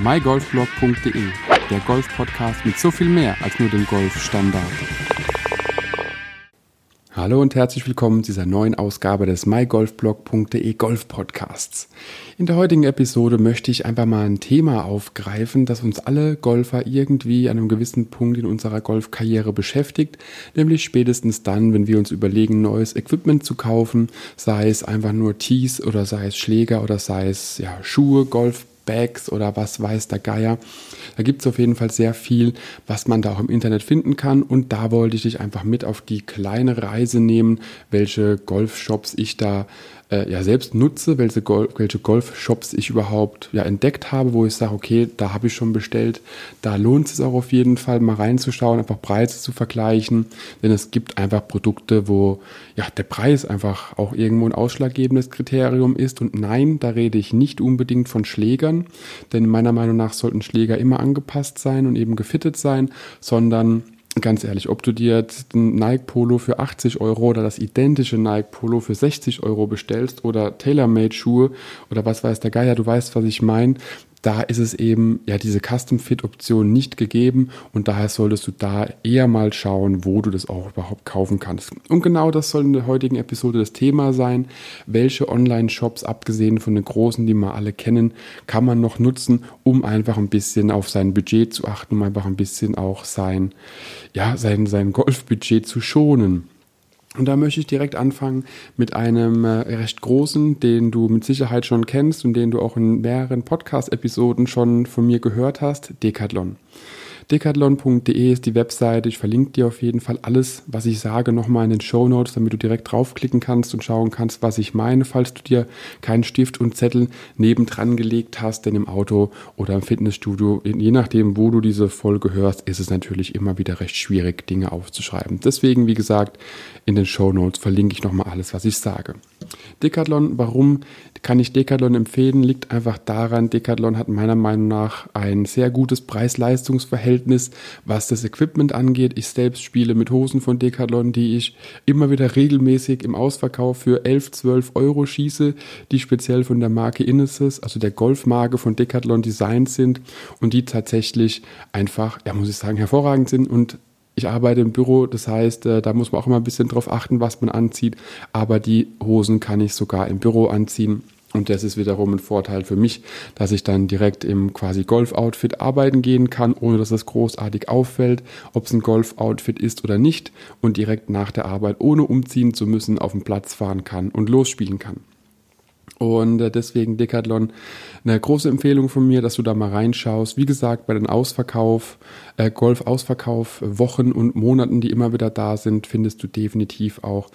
mygolfblog.de, der Golf-Podcast mit so viel mehr als nur dem Golfstandard. Hallo und herzlich willkommen zu dieser neuen Ausgabe des mygolfblog.de Golf Podcasts. In der heutigen Episode möchte ich einfach mal ein Thema aufgreifen, das uns alle Golfer irgendwie an einem gewissen Punkt in unserer Golfkarriere beschäftigt, nämlich spätestens dann, wenn wir uns überlegen, neues Equipment zu kaufen, sei es einfach nur Tees oder sei es Schläger oder sei es ja, Schuhe, Golf, Bags oder was weiß der Geier. Da gibt es auf jeden Fall sehr viel, was man da auch im Internet finden kann. Und da wollte ich dich einfach mit auf die kleine Reise nehmen, welche Golfshops ich da äh, ja selbst nutze, welche, Golf, welche Golfshops ich überhaupt ja entdeckt habe, wo ich sage, okay, da habe ich schon bestellt, da lohnt es auch auf jeden Fall mal reinzuschauen, einfach Preise zu vergleichen, denn es gibt einfach Produkte, wo ja der Preis einfach auch irgendwo ein ausschlaggebendes Kriterium ist. Und nein, da rede ich nicht unbedingt von Schlägern, denn meiner Meinung nach sollten Schläger immer angepasst sein und eben gefittet sein, sondern ganz ehrlich, ob du dir jetzt ein Nike Polo für 80 Euro oder das identische Nike Polo für 60 Euro bestellst oder TaylorMade Schuhe oder was weiß der Geier, du weißt, was ich meine, da ist es eben ja diese Custom Fit Option nicht gegeben und daher solltest du da eher mal schauen, wo du das auch überhaupt kaufen kannst. Und genau das soll in der heutigen Episode das Thema sein. Welche Online Shops, abgesehen von den großen, die wir alle kennen, kann man noch nutzen, um einfach ein bisschen auf sein Budget zu achten, um einfach ein bisschen auch sein, ja, sein, sein Golfbudget zu schonen. Und da möchte ich direkt anfangen mit einem äh, recht großen, den du mit Sicherheit schon kennst und den du auch in mehreren Podcast-Episoden schon von mir gehört hast, Decathlon. Decathlon.de ist die Webseite. Ich verlinke dir auf jeden Fall alles, was ich sage, nochmal in den Show Notes, damit du direkt draufklicken kannst und schauen kannst, was ich meine, falls du dir keinen Stift und Zettel nebendran gelegt hast, denn im Auto oder im Fitnessstudio, je nachdem, wo du diese Folge hörst, ist es natürlich immer wieder recht schwierig, Dinge aufzuschreiben. Deswegen, wie gesagt, in den Show Notes verlinke ich nochmal alles, was ich sage. Decathlon, warum kann ich Decathlon empfehlen? Liegt einfach daran, Decathlon hat meiner Meinung nach ein sehr gutes Preis-Leistungs-Verhältnis, was das Equipment angeht. Ich selbst spiele mit Hosen von Decathlon, die ich immer wieder regelmäßig im Ausverkauf für 11, 12 Euro schieße, die speziell von der Marke Innesis, also der Golfmarke von Decathlon designt sind und die tatsächlich einfach, ja muss ich sagen, hervorragend sind und ich arbeite im Büro, das heißt, äh, da muss man auch immer ein bisschen drauf achten, was man anzieht. Aber die Hosen kann ich sogar im Büro anziehen. Und das ist wiederum ein Vorteil für mich, dass ich dann direkt im quasi Golf-Outfit arbeiten gehen kann, ohne dass es großartig auffällt, ob es ein Golf-Outfit ist oder nicht. Und direkt nach der Arbeit, ohne umziehen zu müssen, auf den Platz fahren kann und losspielen kann. Und äh, deswegen Decathlon eine große Empfehlung von mir, dass du da mal reinschaust. Wie gesagt, bei den Ausverkauf, äh, Golf-Ausverkauf, Wochen und Monaten, die immer wieder da sind, findest du definitiv auch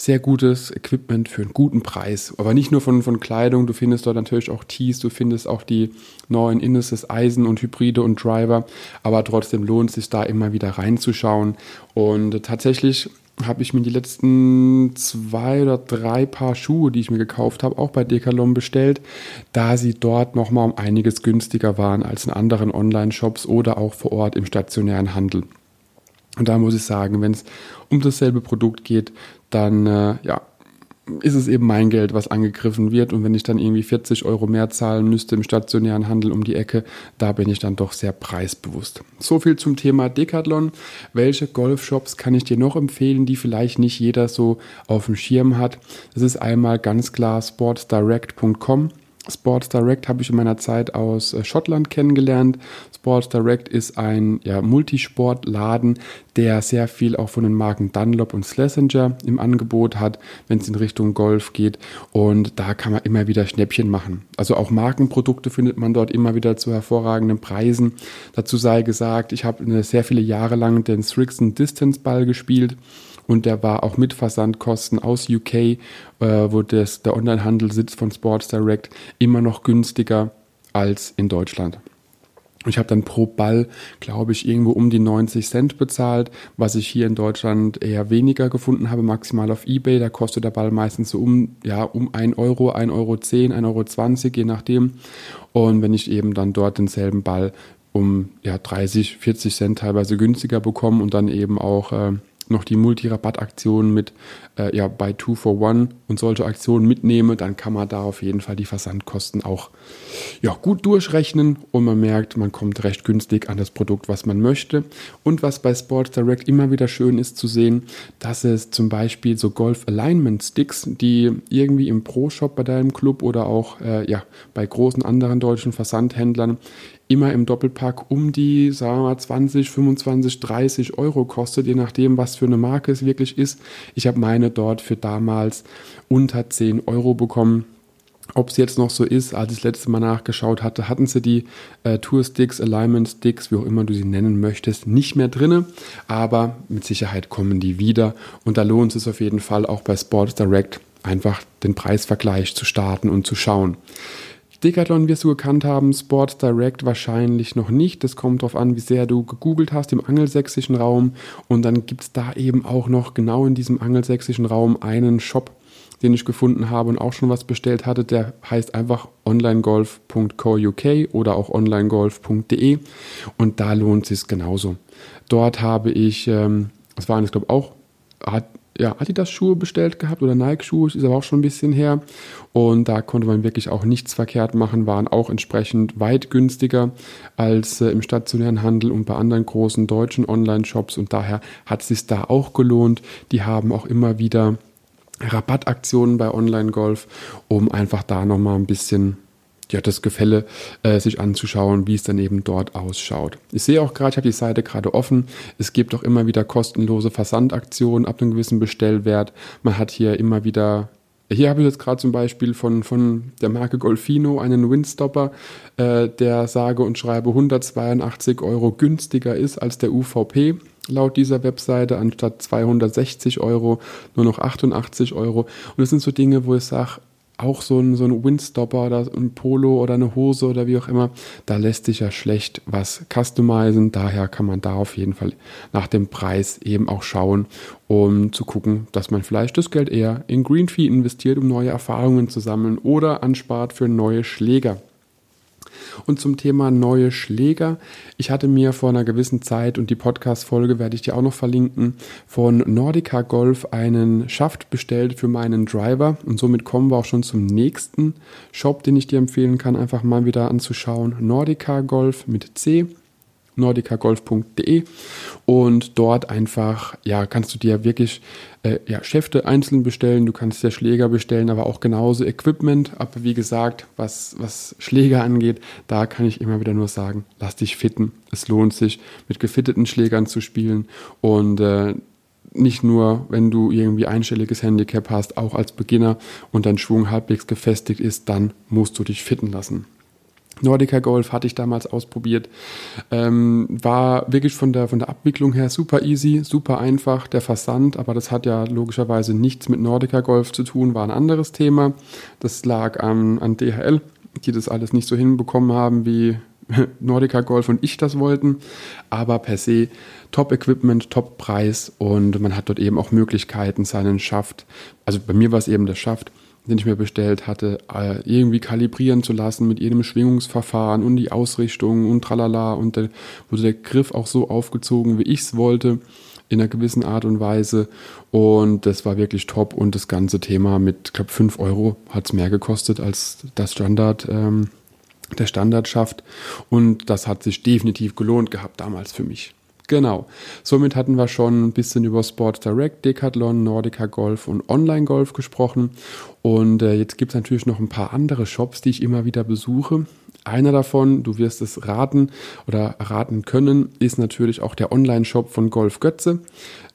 sehr gutes Equipment für einen guten Preis. Aber nicht nur von, von Kleidung, du findest dort natürlich auch Tees, du findest auch die neuen Inneses Eisen und Hybride und Driver. Aber trotzdem lohnt es sich da immer wieder reinzuschauen. Und tatsächlich habe ich mir die letzten zwei oder drei Paar Schuhe, die ich mir gekauft habe, auch bei Decathlon bestellt, da sie dort nochmal um einiges günstiger waren als in anderen Online-Shops oder auch vor Ort im stationären Handel. Und da muss ich sagen, wenn es um dasselbe Produkt geht, dann äh, ja, ist es eben mein Geld, was angegriffen wird. Und wenn ich dann irgendwie 40 Euro mehr zahlen müsste im stationären Handel um die Ecke, da bin ich dann doch sehr preisbewusst. So viel zum Thema Decathlon. Welche Golfshops kann ich dir noch empfehlen, die vielleicht nicht jeder so auf dem Schirm hat? Das ist einmal ganz klar sportsdirect.com. Sports Direct habe ich in meiner Zeit aus äh, Schottland kennengelernt. Sports Direct ist ein ja, Multisportladen, der sehr viel auch von den Marken Dunlop und Schlesinger im Angebot hat, wenn es in Richtung Golf geht. Und da kann man immer wieder Schnäppchen machen. Also auch Markenprodukte findet man dort immer wieder zu hervorragenden Preisen. Dazu sei gesagt, ich habe sehr viele Jahre lang den Strixon Distance Ball gespielt und der war auch mit Versandkosten aus UK, äh, wo das, der Onlinehandel sitzt von Sports Direct, immer noch günstiger als in Deutschland. Ich habe dann pro Ball, glaube ich, irgendwo um die 90 Cent bezahlt, was ich hier in Deutschland eher weniger gefunden habe, maximal auf Ebay. Da kostet der Ball meistens so um, ja, um 1 Euro, 1,10 Euro, 1,20 Euro, je nachdem. Und wenn ich eben dann dort denselben Ball um ja, 30, 40 Cent teilweise günstiger bekomme und dann eben auch äh, noch die Multi-Rabattaktionen mit äh, ja, bei Two for One und solche Aktionen mitnehme, dann kann man da auf jeden Fall die Versandkosten auch ja, gut durchrechnen und man merkt, man kommt recht günstig an das Produkt, was man möchte. Und was bei Sports Direct immer wieder schön ist zu sehen, dass es zum Beispiel so Golf Alignment Sticks, die irgendwie im Pro-Shop bei deinem Club oder auch äh, ja, bei großen anderen deutschen Versandhändlern immer im Doppelpack um die, sagen wir mal, 20, 25, 30 Euro kostet, je nachdem, was für eine Marke es wirklich ist. Ich habe meine dort für damals unter 10 Euro bekommen. Ob es jetzt noch so ist, als ich das letzte Mal nachgeschaut hatte, hatten sie die äh, Tour Sticks, Alignment Sticks, wie auch immer du sie nennen möchtest, nicht mehr drin. Aber mit Sicherheit kommen die wieder. Und da lohnt es auf jeden Fall auch bei Sports Direct einfach den Preisvergleich zu starten und zu schauen. Decathlon wirst du gekannt haben, Sports Direct wahrscheinlich noch nicht. Das kommt darauf an, wie sehr du gegoogelt hast im angelsächsischen Raum. Und dann gibt es da eben auch noch genau in diesem angelsächsischen Raum einen Shop, den ich gefunden habe und auch schon was bestellt hatte. Der heißt einfach onlinegolf.co.uk oder auch onlinegolf.de und da lohnt es genauso. Dort habe ich, ähm, das waren jetzt glaube ich auch, hat ja, Adidas-Schuhe bestellt gehabt oder Nike-Schuhe, ist aber auch schon ein bisschen her. Und da konnte man wirklich auch nichts verkehrt machen, waren auch entsprechend weit günstiger als äh, im stationären Handel und bei anderen großen deutschen Online-Shops. Und daher hat es sich da auch gelohnt. Die haben auch immer wieder Rabattaktionen bei Online-Golf, um einfach da nochmal ein bisschen ja, das Gefälle äh, sich anzuschauen, wie es dann eben dort ausschaut. Ich sehe auch gerade, ich habe die Seite gerade offen. Es gibt auch immer wieder kostenlose Versandaktionen ab einem gewissen Bestellwert. Man hat hier immer wieder hier habe ich jetzt gerade zum Beispiel von, von der Marke Golfino einen Windstopper, äh, der sage und schreibe 182 Euro günstiger ist als der UVP laut dieser Webseite, anstatt 260 Euro nur noch 88 Euro. Und das sind so Dinge, wo ich sage, auch so ein, so ein Windstopper oder ein Polo oder eine Hose oder wie auch immer, da lässt sich ja schlecht was customizen. Daher kann man da auf jeden Fall nach dem Preis eben auch schauen, um zu gucken, dass man vielleicht das Geld eher in Greenfee investiert, um neue Erfahrungen zu sammeln oder anspart für neue Schläger. Und zum Thema neue Schläger. Ich hatte mir vor einer gewissen Zeit, und die Podcast-Folge werde ich dir auch noch verlinken, von Nordica Golf einen Schaft bestellt für meinen Driver. Und somit kommen wir auch schon zum nächsten Shop, den ich dir empfehlen kann, einfach mal wieder anzuschauen. Nordica Golf mit C nordicagolf.de und dort einfach, ja, kannst du dir wirklich äh, ja, Schäfte einzeln bestellen, du kannst dir Schläger bestellen, aber auch genauso Equipment. Aber wie gesagt, was, was Schläger angeht, da kann ich immer wieder nur sagen, lass dich fitten. Es lohnt sich, mit gefitteten Schlägern zu spielen und äh, nicht nur, wenn du irgendwie einstelliges Handicap hast, auch als Beginner und dein Schwung halbwegs gefestigt ist, dann musst du dich fitten lassen. Nordica Golf hatte ich damals ausprobiert. Ähm, war wirklich von der, von der Abwicklung her super easy, super einfach, der Versand, aber das hat ja logischerweise nichts mit Nordica Golf zu tun, war ein anderes Thema. Das lag an, an DHL, die das alles nicht so hinbekommen haben, wie Nordica Golf und ich das wollten. Aber per se Top-Equipment, Top-Preis und man hat dort eben auch Möglichkeiten, seinen Schaft, also bei mir war es eben der Schaft, den ich mir bestellt hatte, äh, irgendwie kalibrieren zu lassen mit jedem Schwingungsverfahren und die Ausrichtung und tralala. Und der, wurde der Griff auch so aufgezogen, wie ich es wollte, in einer gewissen Art und Weise. Und das war wirklich top. Und das ganze Thema mit, glaube, 5 Euro hat es mehr gekostet als das Standard, ähm, der Standard schafft und das hat sich definitiv gelohnt gehabt damals für mich. Genau. Somit hatten wir schon ein bisschen über Sport Direct, Decathlon, Nordica Golf und Online Golf gesprochen. Und äh, jetzt gibt es natürlich noch ein paar andere Shops, die ich immer wieder besuche. Einer davon, du wirst es raten oder raten können, ist natürlich auch der Online-Shop von Golf Götze.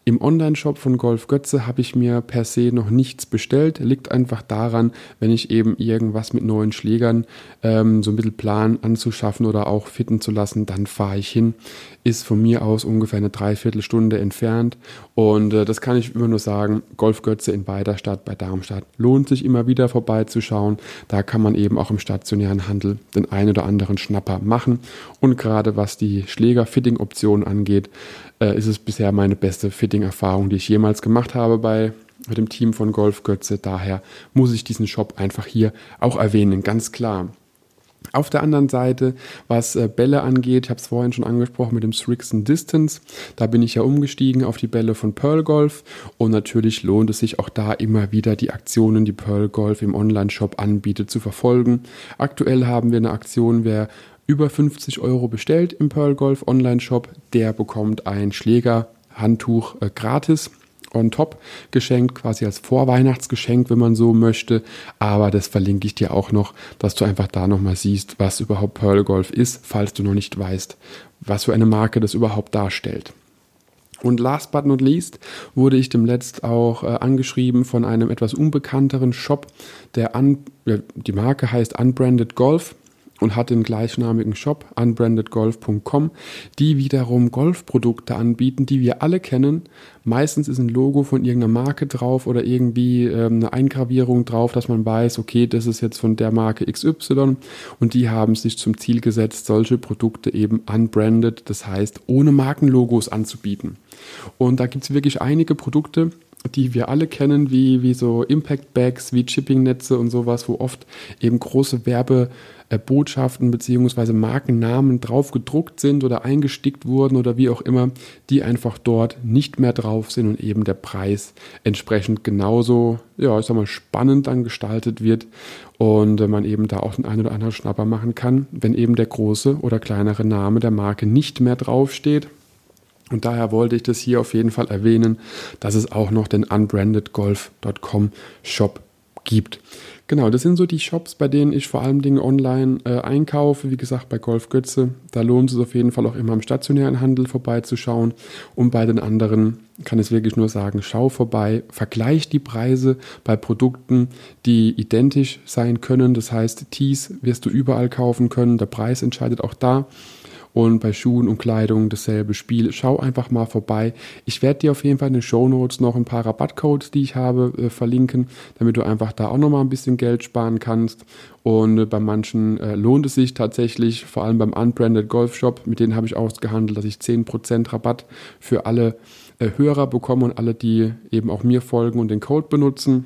Im Online-Shop von Golf Götze habe ich mir per se noch nichts bestellt. Liegt einfach daran, wenn ich eben irgendwas mit neuen Schlägern ähm, so ein bisschen plan anzuschaffen oder auch fitten zu lassen, dann fahre ich hin. Ist von mir aus ungefähr eine Dreiviertelstunde entfernt. Und äh, das kann ich immer nur sagen, Golf Götze in Beiderstadt bei Darmstadt lohnt sich immer wieder vorbeizuschauen. Da kann man eben auch im stationären Handel den ein oder anderen Schnapper machen. Und gerade was die Schläger-Fitting-Option angeht, äh, ist es bisher meine beste Fitting-Erfahrung, die ich jemals gemacht habe bei dem Team von Golf Götze. Daher muss ich diesen Shop einfach hier auch erwähnen, ganz klar. Auf der anderen Seite, was äh, Bälle angeht, ich habe es vorhin schon angesprochen mit dem Strixon Distance, da bin ich ja umgestiegen auf die Bälle von Pearl Golf und natürlich lohnt es sich auch da immer wieder die Aktionen, die Pearl Golf im Online-Shop anbietet, zu verfolgen. Aktuell haben wir eine Aktion, wer über 50 Euro bestellt im Pearl Golf Online-Shop, der bekommt ein Schlägerhandtuch äh, gratis on top geschenkt, quasi als Vorweihnachtsgeschenk, wenn man so möchte. Aber das verlinke ich dir auch noch, dass du einfach da nochmal siehst, was überhaupt Pearl Golf ist, falls du noch nicht weißt, was für eine Marke das überhaupt darstellt. Und last but not least wurde ich demnächst auch äh, angeschrieben von einem etwas unbekannteren Shop, der an, ja, die Marke heißt Unbranded Golf und hat den gleichnamigen Shop unbrandedgolf.com, die wiederum Golfprodukte anbieten, die wir alle kennen. Meistens ist ein Logo von irgendeiner Marke drauf oder irgendwie ähm, eine Eingravierung drauf, dass man weiß, okay, das ist jetzt von der Marke XY und die haben sich zum Ziel gesetzt, solche Produkte eben unbranded, das heißt ohne Markenlogos anzubieten. Und da gibt es wirklich einige Produkte, die wir alle kennen, wie, wie so Impact Bags, wie Chipping-Netze und sowas, wo oft eben große Werbebotschaften bzw. Markennamen drauf gedruckt sind oder eingestickt wurden oder wie auch immer, die einfach dort nicht mehr drauf sind und eben der Preis entsprechend genauso, ja, ich sag mal, spannend dann gestaltet wird und man eben da auch den einen oder anderen Schnapper machen kann, wenn eben der große oder kleinere Name der Marke nicht mehr draufsteht und daher wollte ich das hier auf jeden Fall erwähnen, dass es auch noch den unbrandedgolf.com Shop gibt. Genau, das sind so die Shops, bei denen ich vor allem Dinge online äh, einkaufe. Wie gesagt, bei Golf Götze, da lohnt es auf jeden Fall auch immer im stationären Handel vorbeizuschauen. Und bei den anderen kann ich wirklich nur sagen, schau vorbei, vergleich die Preise bei Produkten, die identisch sein können. Das heißt, Tees wirst du überall kaufen können. Der Preis entscheidet auch da. Und bei Schuhen und Kleidung dasselbe Spiel. Schau einfach mal vorbei. Ich werde dir auf jeden Fall in den Show Notes noch ein paar Rabattcodes, die ich habe, äh, verlinken, damit du einfach da auch nochmal ein bisschen Geld sparen kannst. Und äh, bei manchen äh, lohnt es sich tatsächlich, vor allem beim Unbranded Golf Shop, mit denen habe ich ausgehandelt, dass ich 10% Rabatt für alle äh, Hörer bekomme und alle, die eben auch mir folgen und den Code benutzen.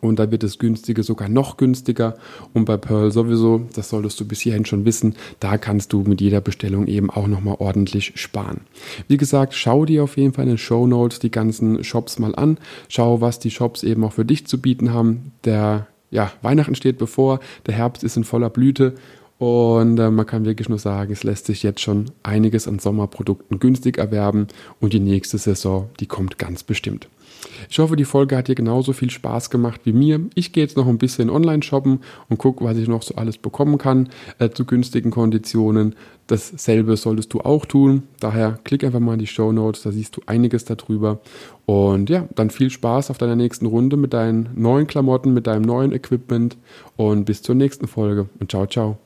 Und da wird das Günstige sogar noch günstiger. Und bei Pearl sowieso, das solltest du bis hierhin schon wissen, da kannst du mit jeder Bestellung eben auch nochmal ordentlich sparen. Wie gesagt, schau dir auf jeden Fall in den Show Notes die ganzen Shops mal an. Schau, was die Shops eben auch für dich zu bieten haben. Der ja, Weihnachten steht bevor, der Herbst ist in voller Blüte und äh, man kann wirklich nur sagen, es lässt sich jetzt schon einiges an Sommerprodukten günstig erwerben und die nächste Saison, die kommt ganz bestimmt. Ich hoffe, die Folge hat dir genauso viel Spaß gemacht wie mir. Ich gehe jetzt noch ein bisschen online shoppen und gucke, was ich noch so alles bekommen kann äh, zu günstigen Konditionen. Dasselbe solltest du auch tun. Daher klick einfach mal in die Show Notes, da siehst du einiges darüber. Und ja, dann viel Spaß auf deiner nächsten Runde mit deinen neuen Klamotten, mit deinem neuen Equipment und bis zur nächsten Folge und ciao, ciao.